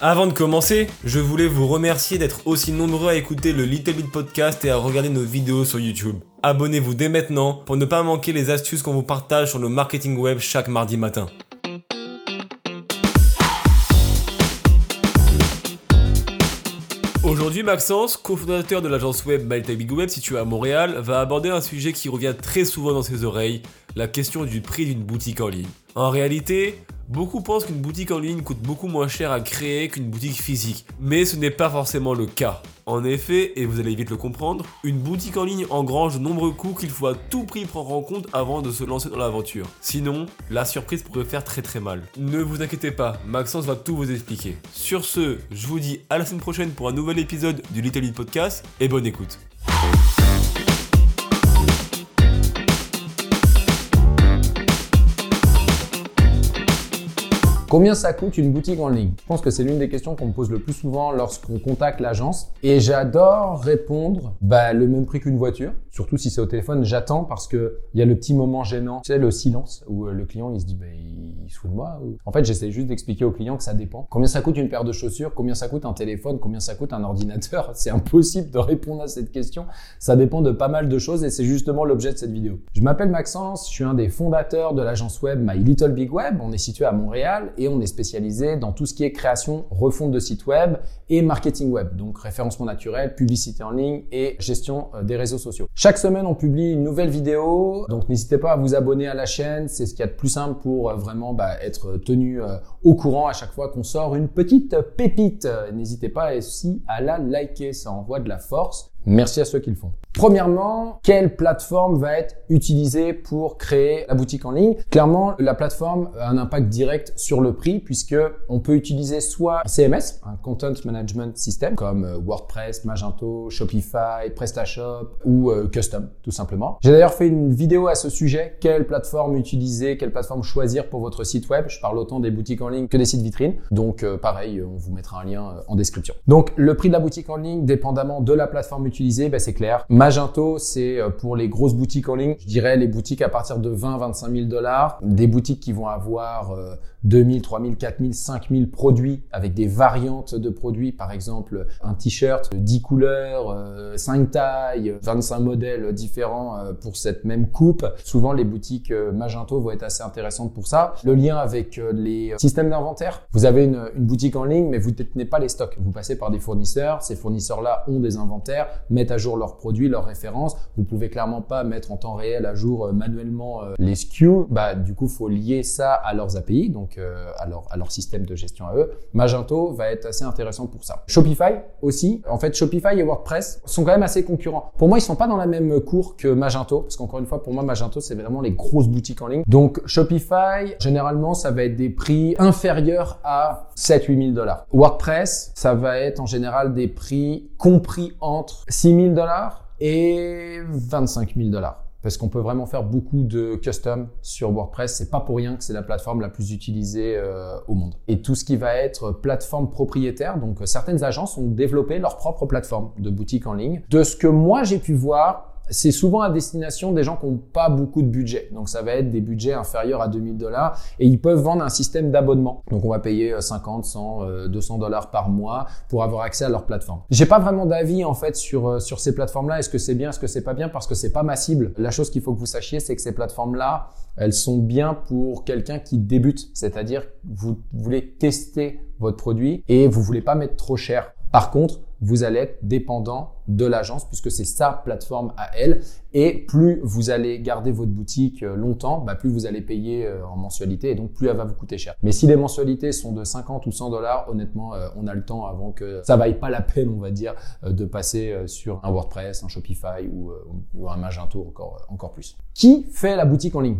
Avant de commencer, je voulais vous remercier d'être aussi nombreux à écouter le Little Bit Podcast et à regarder nos vidéos sur YouTube. Abonnez-vous dès maintenant pour ne pas manquer les astuces qu'on vous partage sur le marketing web chaque mardi matin. Aujourd'hui, Maxence, cofondateur de l'agence web Malta Big Web située à Montréal, va aborder un sujet qui revient très souvent dans ses oreilles, la question du prix d'une boutique en ligne. En réalité, Beaucoup pensent qu'une boutique en ligne coûte beaucoup moins cher à créer qu'une boutique physique, mais ce n'est pas forcément le cas. En effet, et vous allez vite le comprendre, une boutique en ligne engrange de nombreux coûts qu'il faut à tout prix prendre en compte avant de se lancer dans l'aventure. Sinon, la surprise pourrait faire très très mal. Ne vous inquiétez pas, Maxence va tout vous expliquer. Sur ce, je vous dis à la semaine prochaine pour un nouvel épisode du Little Bit Podcast et bonne écoute. Combien ça coûte une boutique en ligne? Je pense que c'est l'une des questions qu'on me pose le plus souvent lorsqu'on contacte l'agence. Et j'adore répondre bah, le même prix qu'une voiture. Surtout si c'est au téléphone, j'attends parce que il y a le petit moment gênant, tu le silence où euh, le client il se dit bah, il se fout de moi. En fait, j'essaie juste d'expliquer au client que ça dépend. Combien ça coûte une paire de chaussures? Combien ça coûte un téléphone? Combien ça coûte un ordinateur? C'est impossible de répondre à cette question. Ça dépend de pas mal de choses et c'est justement l'objet de cette vidéo. Je m'appelle Maxence, je suis un des fondateurs de l'agence web My Little Big Web. On est situé à Montréal et on est spécialisé dans tout ce qui est création, refonte de sites web et marketing web, donc référencement naturel, publicité en ligne et gestion euh, des réseaux sociaux. Chaque semaine, on publie une nouvelle vidéo, donc n'hésitez pas à vous abonner à la chaîne, c'est ce qu'il y a de plus simple pour euh, vraiment bah, être tenu euh, au courant à chaque fois qu'on sort une petite pépite. N'hésitez pas aussi à la liker, ça envoie de la force. Merci à ceux qui le font. Premièrement, quelle plateforme va être utilisée pour créer la boutique en ligne? Clairement, la plateforme a un impact direct sur le prix puisque on peut utiliser soit un CMS, un Content Management System, comme euh, WordPress, Magento, Shopify, PrestaShop ou euh, Custom, tout simplement. J'ai d'ailleurs fait une vidéo à ce sujet. Quelle plateforme utiliser Quelle plateforme choisir pour votre site web? Je parle autant des boutiques en ligne que des sites vitrines. Donc, euh, pareil, on vous mettra un lien en description. Donc, le prix de la boutique en ligne, dépendamment de la plateforme utilisée, ben, c'est clair. Magento, c'est euh, pour les grosses boutiques en ligne. Je dirais les boutiques à partir de 20, 25 000 dollars. Des boutiques qui vont avoir 2000, 3000, 4000, 5000 produits avec des variantes de produits. Par exemple, un t-shirt 10 couleurs, 5 euh, tailles, 25 modèles différents euh, pour cette même coupe. Souvent, les boutiques Magento vont être assez intéressantes pour ça. Le lien avec les systèmes d'inventaire. Vous avez une, une boutique en ligne, mais vous ne détenez pas les stocks. Vous passez par des fournisseurs. Ces fournisseurs-là ont des inventaires, mettent à jour leurs produits, leurs références. Vous pouvez clairement pas mettre en temps réel à jour euh, manuellement euh, les SKU. Bah, du coup, faut lier ça à leurs API, donc euh, à, leur, à leur système de gestion à eux. Magento va être assez intéressant pour ça. Shopify aussi. En fait, Shopify et WordPress sont quand même assez concurrents. Pour moi, ils sont pas dans la même cour que Magento, parce qu'encore une fois, pour moi, Magento, c'est vraiment les grosses boutiques en ligne. Donc, Shopify, généralement, ça va être des prix inférieurs à 7-8 000 dollars. WordPress, ça va être en général des prix compris entre 6 000 dollars et 25 000 dollars. Parce qu'on peut vraiment faire beaucoup de custom sur WordPress. C'est pas pour rien que c'est la plateforme la plus utilisée euh, au monde. Et tout ce qui va être plateforme propriétaire, donc certaines agences ont développé leur propre plateforme de boutique en ligne. De ce que moi j'ai pu voir, c'est souvent à destination des gens qui n'ont pas beaucoup de budget. Donc ça va être des budgets inférieurs à 2000 dollars et ils peuvent vendre un système d'abonnement. Donc on va payer 50, 100, 200 dollars par mois pour avoir accès à leur plateforme. J'ai pas vraiment d'avis en fait sur euh, sur ces plateformes-là. Est-ce que c'est bien, est-ce que c'est pas bien? Parce que c'est pas ma cible. La chose qu'il faut que vous sachiez, c'est que ces plateformes-là, elles sont bien pour quelqu'un qui débute, c'est-à-dire vous voulez tester votre produit et vous voulez pas mettre trop cher. Par contre, vous allez être dépendant de l'agence puisque c'est sa plateforme à elle. Et plus vous allez garder votre boutique euh, longtemps, bah, plus vous allez payer euh, en mensualité et donc plus elle va vous coûter cher. Mais si les mensualités sont de 50 ou 100 dollars, honnêtement, euh, on a le temps avant que ça vaille pas la peine, on va dire, de passer sur un WordPress, un Shopify ou, un Magento encore, encore plus. Qui fait la boutique en ligne?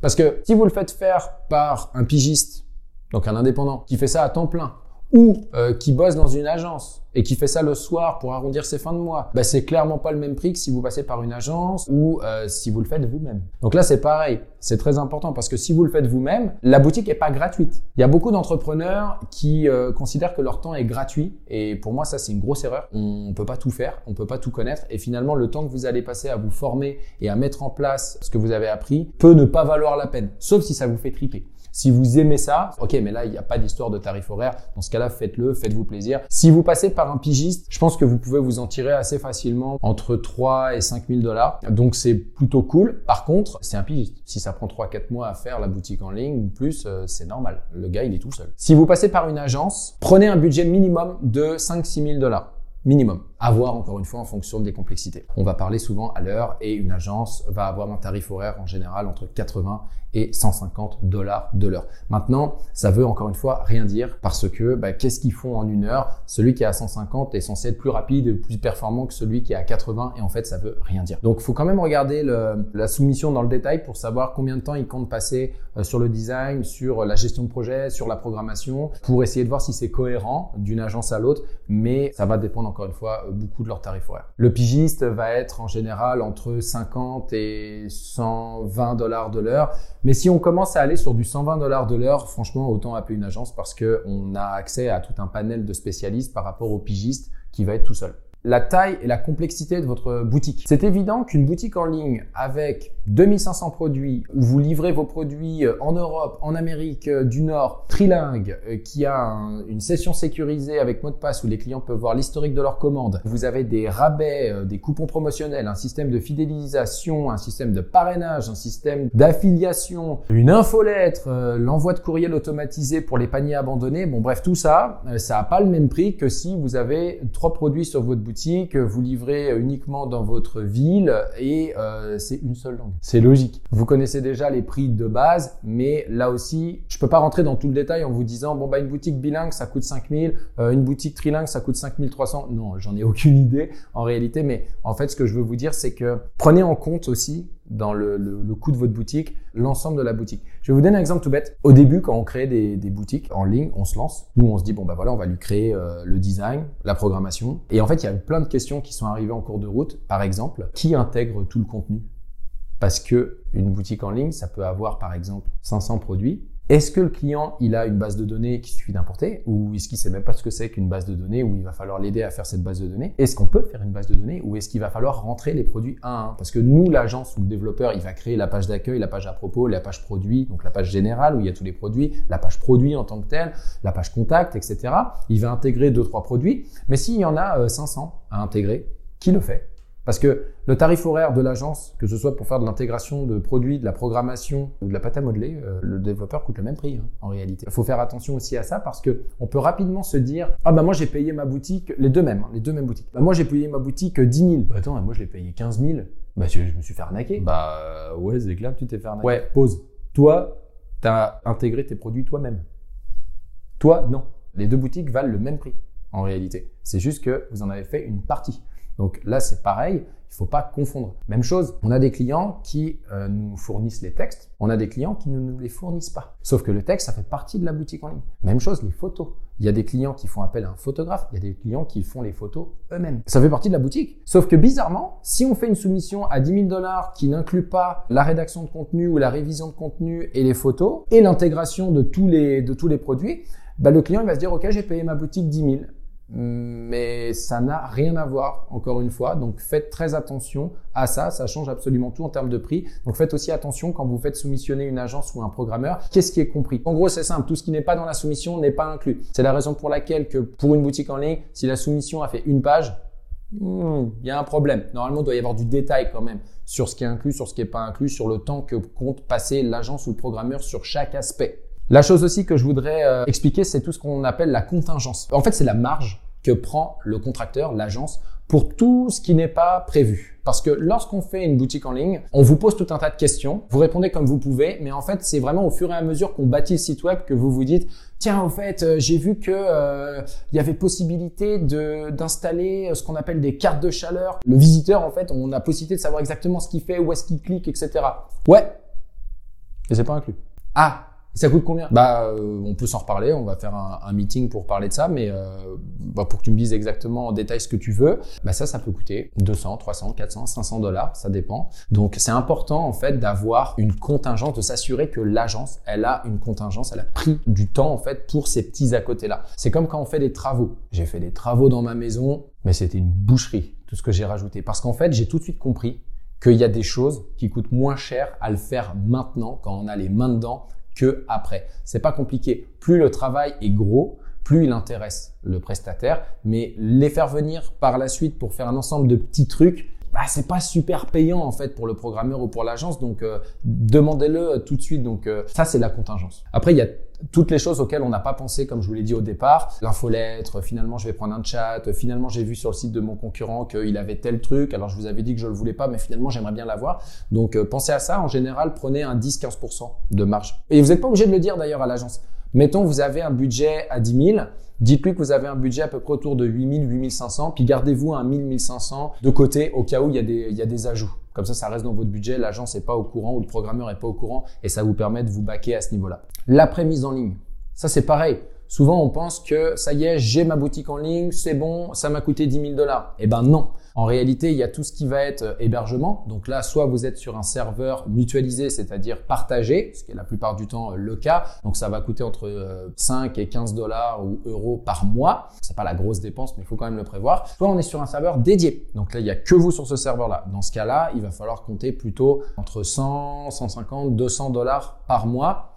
Parce que si vous le faites faire par un pigiste, donc un indépendant, qui fait ça à temps plein, ou euh, qui bosse dans une agence et qui fait ça le soir pour arrondir ses fins de mois, bah, c'est clairement pas le même prix que si vous passez par une agence ou euh, si vous le faites vous-même. Donc là, c'est pareil. C'est très important parce que si vous le faites vous-même, la boutique est pas gratuite. Il y a beaucoup d'entrepreneurs qui euh, considèrent que leur temps est gratuit et pour moi, ça, c'est une grosse erreur. On peut pas tout faire, on peut pas tout connaître et finalement, le temps que vous allez passer à vous former et à mettre en place ce que vous avez appris peut ne pas valoir la peine, sauf si ça vous fait triper. Si vous aimez ça, ok, mais là, il n'y a pas d'histoire de tarif horaire. Dans ce cas-là, faites-le, faites-vous plaisir. Si vous passez par un pigiste, je pense que vous pouvez vous en tirer assez facilement entre 3 et 5 000 dollars. Donc, c'est plutôt cool. Par contre, c'est un pigiste. Si ça prend 3-4 mois à faire la boutique en ligne ou plus, euh, c'est normal. Le gars, il est tout seul. Si vous passez par une agence, prenez un budget minimum de 5-6 000 dollars minimum. À voir encore une fois en fonction des complexités. On va parler souvent à l'heure et une agence va avoir un tarif horaire en général entre 80 et 150 dollars de l'heure. Maintenant, ça veut encore une fois rien dire parce que bah, qu'est-ce qu'ils font en une heure? Celui qui est à 150 est censé être plus rapide et plus performant que celui qui est à 80 et en fait ça veut rien dire. Donc il faut quand même regarder le, la soumission dans le détail pour savoir combien de temps ils comptent passer euh, sur le design, sur la gestion de projet, sur la programmation, pour essayer de voir si c'est cohérent d'une agence à l'autre, mais ça va dépendre encore une fois beaucoup de leur tarif horaire. Le pigiste va être en général entre 50 et 120 dollars de l'heure. Mais si on commence à aller sur du 120 dollars de l'heure, franchement, autant appeler une agence parce qu'on a accès à tout un panel de spécialistes par rapport au pigiste qui va être tout seul la taille et la complexité de votre boutique. C'est évident qu'une boutique en ligne avec 2500 produits, où vous livrez vos produits euh, en Europe, en Amérique euh, du Nord, trilingue, euh, qui a une session sécurisée avec mot de passe où les clients peuvent voir l'historique de leurs commandes. Vous avez des rabais, des coupons promotionnels, un système de fidélisation, un système de parrainage, un système d'affiliation, une infolettre, l'envoi de courriel automatisé pour les paniers abandonnés. Bon bref, tout ça, ça n'a pas le même prix que si vous avez trois produits sur votre boutique vous livrez uniquement dans votre ville et euh, c'est une seule langue. C'est logique. Vous connaissez déjà les prix de base, mais là aussi, je peux pas rentrer dans tout le détail en vous disant bon bah une boutique bilingue ça coûte 5000, euh, une boutique trilingue ça coûte 5300. Non, j'en ai aucune idée en réalité, mais en fait ce que je veux vous dire c'est que prenez en compte aussi dans le, coût de votre boutique, l'ensemble de la boutique. Je vais vous donner un exemple tout bête. Au début, quand on crée des, boutiques en ligne, on se lance. Nous, on se dit, bon, bah voilà, on va lui créer euh, le design, la programmation. Et en fait, il y a plein de questions qui sont arrivées en cours de route. Par exemple, qui intègre tout le contenu? Parce que une boutique en ligne, ça peut avoir, par exemple, 500 produits. Est-ce que le client, il a une base de données qui suffit d'importer ou est-ce qu'il sait même pas ce que c'est qu'une base de données ou il va falloir l'aider à faire cette base de données? Est-ce qu'on peut faire une base de données ou est-ce qu'il va falloir rentrer les produits un à un? Parce que nous, l'agence ou le développeur, il va créer la page d'accueil, la page à propos, la page produit, donc la page générale où il y a tous les produits, la page produit en tant que telle, la page contact, etc. Il va intégrer deux, trois produits. Mais s'il y en a 500 euh, à intégrer, qui le fait? Parce que le tarif horaire de l'agence, que ce soit pour faire de l'intégration de produits, de la programmation ou de la pâte à modeler, euh, le développeur coûte le même prix hein, en réalité. Il faut faire attention aussi à ça parce que on peut rapidement se dire ah bah moi j'ai payé ma boutique les deux mêmes, hein, les deux mêmes boutiques. Bah moi j'ai payé ma boutique 10 000. Bah attends, moi je l'ai payé 15 000. Bah je, me suis fait arnaquer. Bah ouais c'est clair tu t'es fait arnaquer. Ouais pause. Toi t'as intégré tes produits toi-même. Toi non. Les deux boutiques valent le même prix en réalité. C'est juste que vous en avez fait une partie. Donc là, c'est pareil, il ne faut pas confondre. Même chose, on a des clients qui euh, nous fournissent les textes, on a des clients qui ne nous les fournissent pas. Sauf que le texte, ça fait partie de la boutique en ligne. Même chose, les photos. Il y a des clients qui font appel à un photographe, il y a des clients qui font les photos eux-mêmes. Ça fait partie de la boutique. Sauf que bizarrement, si on fait une soumission à 10 000 dollars qui n'inclut pas la rédaction de contenu ou la révision de contenu et les photos et l'intégration de tous les, produits, bah, le client il va se dire, OK, j'ai payé ma boutique 10 000 mais ça n'a rien à voir, encore une fois. Donc faites très attention à ça, ça change absolument tout en termes de prix. Donc faites aussi attention quand vous faites soumissionner une agence ou un programmeur, qu'est-ce qui est compris? En gros, c'est simple, tout ce qui n'est pas dans la soumission n'est pas inclus. C'est la raison pour laquelle que pour une boutique en ligne, si la soumission a fait une page, hmm, il y a un problème. Normalement, il doit y avoir du détail quand même sur ce qui est inclus, sur ce qui n'est pas inclus, sur le temps que compte passer l'agence ou le programmeur sur chaque aspect. La chose aussi que je voudrais euh, expliquer, c'est tout ce qu'on appelle la contingence. En fait, c'est la marge que prend le contracteur, l'agence, pour tout ce qui n'est pas prévu. Parce que lorsqu'on fait une boutique en ligne, on vous pose tout un tas de questions, vous répondez comme vous pouvez, mais en fait, c'est vraiment au fur et à mesure qu'on bâtit le site web que vous vous dites, tiens, au fait, euh, j'ai vu que euh, il y avait possibilité de d'installer ce qu'on appelle des cartes de chaleur. Le visiteur, en fait, on a possibilité de savoir exactement ce qu'il fait, où est-ce qu'il clique, etc. Ouais, mais c'est pas inclus. Ah, Ça coûte combien? Bah, euh, on peut s'en reparler. On va faire un, meeting pour parler de ça, mais euh, bah, pour que tu me dises exactement en détail ce que tu veux, bah ça, ça peut coûter 200, 300, 400, 500 dollars, ça dépend. Donc, c'est important en fait d'avoir une contingence, de s'assurer que l'agence, elle a une contingence, elle a pris du temps en fait pour ces petits à côté là. C'est comme quand on fait des travaux. J'ai fait des travaux dans ma maison, mais c'était une boucherie tout ce que j'ai rajouté parce qu'en fait, j'ai tout de suite compris qu'il y a des choses qui coûtent moins cher à le faire maintenant quand on a les mains dedans que après. C'est pas compliqué. Plus le travail est gros, plus il intéresse le prestataire, mais les faire venir par la suite pour faire un ensemble de petits trucs, bah, c'est pas super payant en fait pour le programmeur ou pour l'agence, donc euh, demandez-le tout de suite. Donc euh, ça c'est la contingence. Après il y a toutes les choses auxquelles on n'a pas pensé, comme je vous l'ai dit au départ, l'infolettre, finalement je vais prendre un chat, finalement j'ai vu sur le site de mon concurrent qu'il avait tel truc, alors je vous avais dit que je le voulais pas, mais finalement j'aimerais bien l'avoir. Donc euh, pensez à ça, en général prenez un 10-15% de marge. Et vous n'êtes pas obligé de le dire d'ailleurs à l'agence. Mettons vous avez un budget à 10 000, dites-lui que vous avez un budget à peu près autour de 8 000, 8 500, puis gardez-vous un 1000, 1500 de côté au cas où il y a des, il y a des ajouts. Comme ça, ça reste dans votre budget, l'agence n'est pas au courant ou le programmeur n'est pas au courant et ça vous permet de vous baquer à ce niveau-là. L'après-mise en ligne, ça c'est pareil. Souvent, on pense que ça y est, j'ai ma boutique en ligne, c'est bon, ça m'a coûté 10 000 dollars. Eh ben non. En réalité, il y a tout ce qui va être euh, hébergement. Donc là, soit vous êtes sur un serveur mutualisé, c'est-à-dire partagé, ce qui est la plupart du temps euh, le cas. Donc ça va coûter entre 5 euh, et 15 dollars ou euros par mois. C'est pas la grosse dépense, mais il faut quand même le prévoir. Soit on est sur un serveur dédié. Donc là, il y a que vous sur ce serveur-là. Dans ce cas-là, il va falloir compter plutôt entre 100, 150, 200 dollars par mois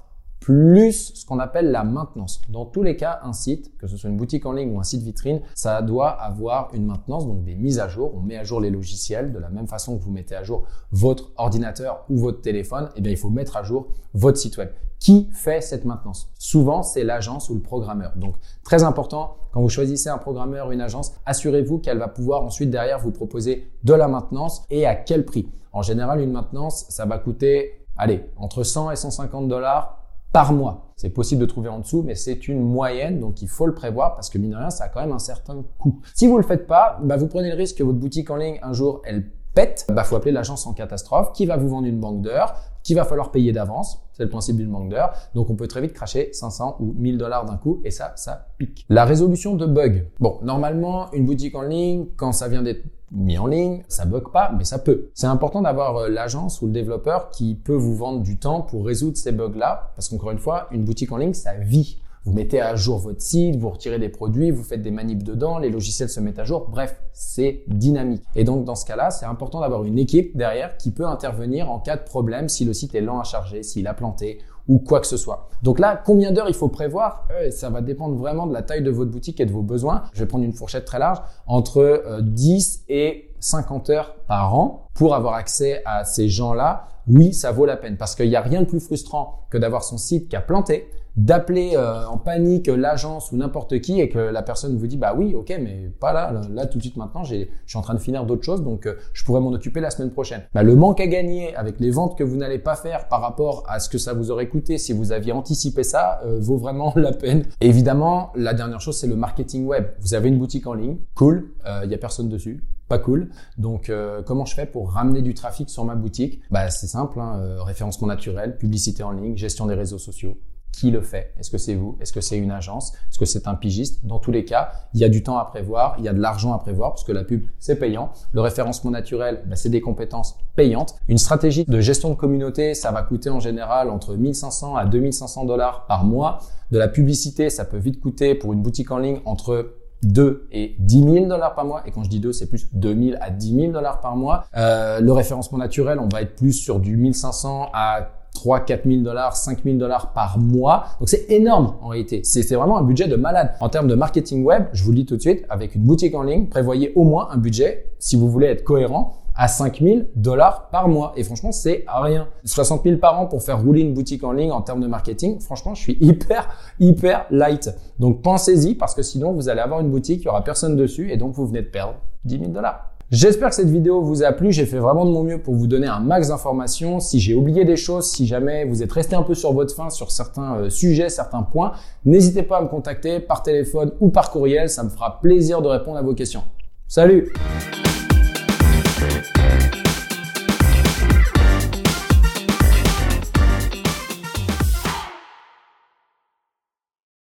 plus ce qu'on appelle la maintenance. Dans tous les cas, un site, que ce soit une boutique en ligne ou un site vitrine, ça doit avoir une maintenance, donc des mises à jour. On met à jour les logiciels de la même façon que vous mettez à jour votre ordinateur ou votre téléphone. Eh bien, il faut mettre à jour votre site web. Qui fait cette maintenance? Souvent, c'est l'agence ou le programmeur. Donc, très important, quand vous choisissez un programmeur ou une agence, assurez-vous qu'elle va pouvoir ensuite derrière vous proposer de la maintenance et à quel prix? En général, une maintenance, ça va coûter, allez, entre 100 et 150 dollars par mois. C'est possible de trouver en dessous, mais c'est une moyenne, donc il faut le prévoir parce que mine de rien, ça a quand même un certain coût. Si vous le faites pas, bah vous prenez le risque que votre boutique en ligne un jour elle pète. Bah faut appeler l'agence en catastrophe qui va vous vendre une banque d'heures, qu'il va falloir payer d'avance. C'est le principe d'une banque d'heures. Donc on peut très vite cracher 500 ou 1000 dollars d'un coup et ça, ça pique. La résolution de bugs. Bon, normalement, une boutique en ligne, quand ça vient d'être mis en ligne, ça bug pas, mais ça peut. C'est important d'avoir euh, l'agence ou le développeur qui peut vous vendre du temps pour résoudre ces bugs-là, parce qu'encore une fois, une boutique en ligne, ça vit. Vous mettez à jour votre site, vous retirez des produits, vous faites des manips dedans, les logiciels se mettent à jour. Bref, c'est dynamique. Et donc, dans ce cas-là, c'est important d'avoir une équipe derrière qui peut intervenir en cas de problème si le site est lent à charger, s'il a planté ou quoi que ce soit. Donc là, combien d'heures il faut prévoir? Euh, Ça va dépendre vraiment de la taille de votre boutique et de vos besoins. Je vais prendre une fourchette très large, entre 10 euh, et 50 heures par an pour avoir accès à ces gens-là. Oui, ça vaut la peine parce qu'il n'y a rien de plus frustrant que d'avoir son site qui a planté, d'appeler euh, en panique l'agence ou n'importe qui et que la personne vous dit bah oui ok mais pas là là, tout de suite maintenant je suis en train de finir d'autres choses donc euh, je pourrais m'en occuper la semaine prochaine. Bah, le manque à gagner avec les ventes que vous n'allez pas faire par rapport à ce que ça vous aurait coûté si vous aviez anticipé ça euh, vaut vraiment la peine. Évidemment la dernière chose c'est le marketing web. Vous avez une boutique en ligne cool il y a personne dessus pas cool. Donc, comment je fais pour ramener du trafic sur ma boutique? Bah, c'est simple, hein, référencement naturel, publicité en ligne, gestion des réseaux sociaux qui le fait? Est-ce que c'est vous? Est-ce que c'est une agence? Est-ce que c'est un pigiste? Dans tous les cas, il y a du temps à prévoir, il y a de l'argent à prévoir parce que la pub, c'est payant. Le référencement naturel, ben, c'est des compétences payantes. Une stratégie de gestion de communauté, ça va coûter en général entre 1500 à 2500 dollars par mois. De la publicité, ça peut vite coûter pour une boutique en ligne entre 2 et 10 000 dollars par mois. Et quand je dis 2, c'est plus 2 000 à 10 000 dollars par mois. Euh, le référencement naturel, on va être plus sur du 1500 à 3 4 000 dollars, 5 000 dollars par mois. Donc c'est énorme en réalité. C'est vraiment un budget de malade. En termes de marketing web, je vous le dis tout de suite, avec une boutique en ligne, prévoyez au moins un budget, si vous voulez être cohérent, à 5 000 dollars par mois. Et franchement, c'est rien. 60 000 par an pour faire rouler une boutique en ligne en termes de marketing. Franchement, je suis hyper, hyper light. Donc pensez-y parce que sinon, vous allez avoir une boutique, il y aura personne dessus et donc vous venez de perdre 10 000 dollars. J'espère que cette vidéo vous a plu. J'ai fait vraiment de mon mieux pour vous donner un max d'informations. Si j'ai oublié des choses, si jamais vous êtes resté un peu sur votre faim sur certains euh, sujets, certains points, n'hésitez pas à me contacter par téléphone ou par courriel. Ça me fera plaisir de répondre à vos questions. Salut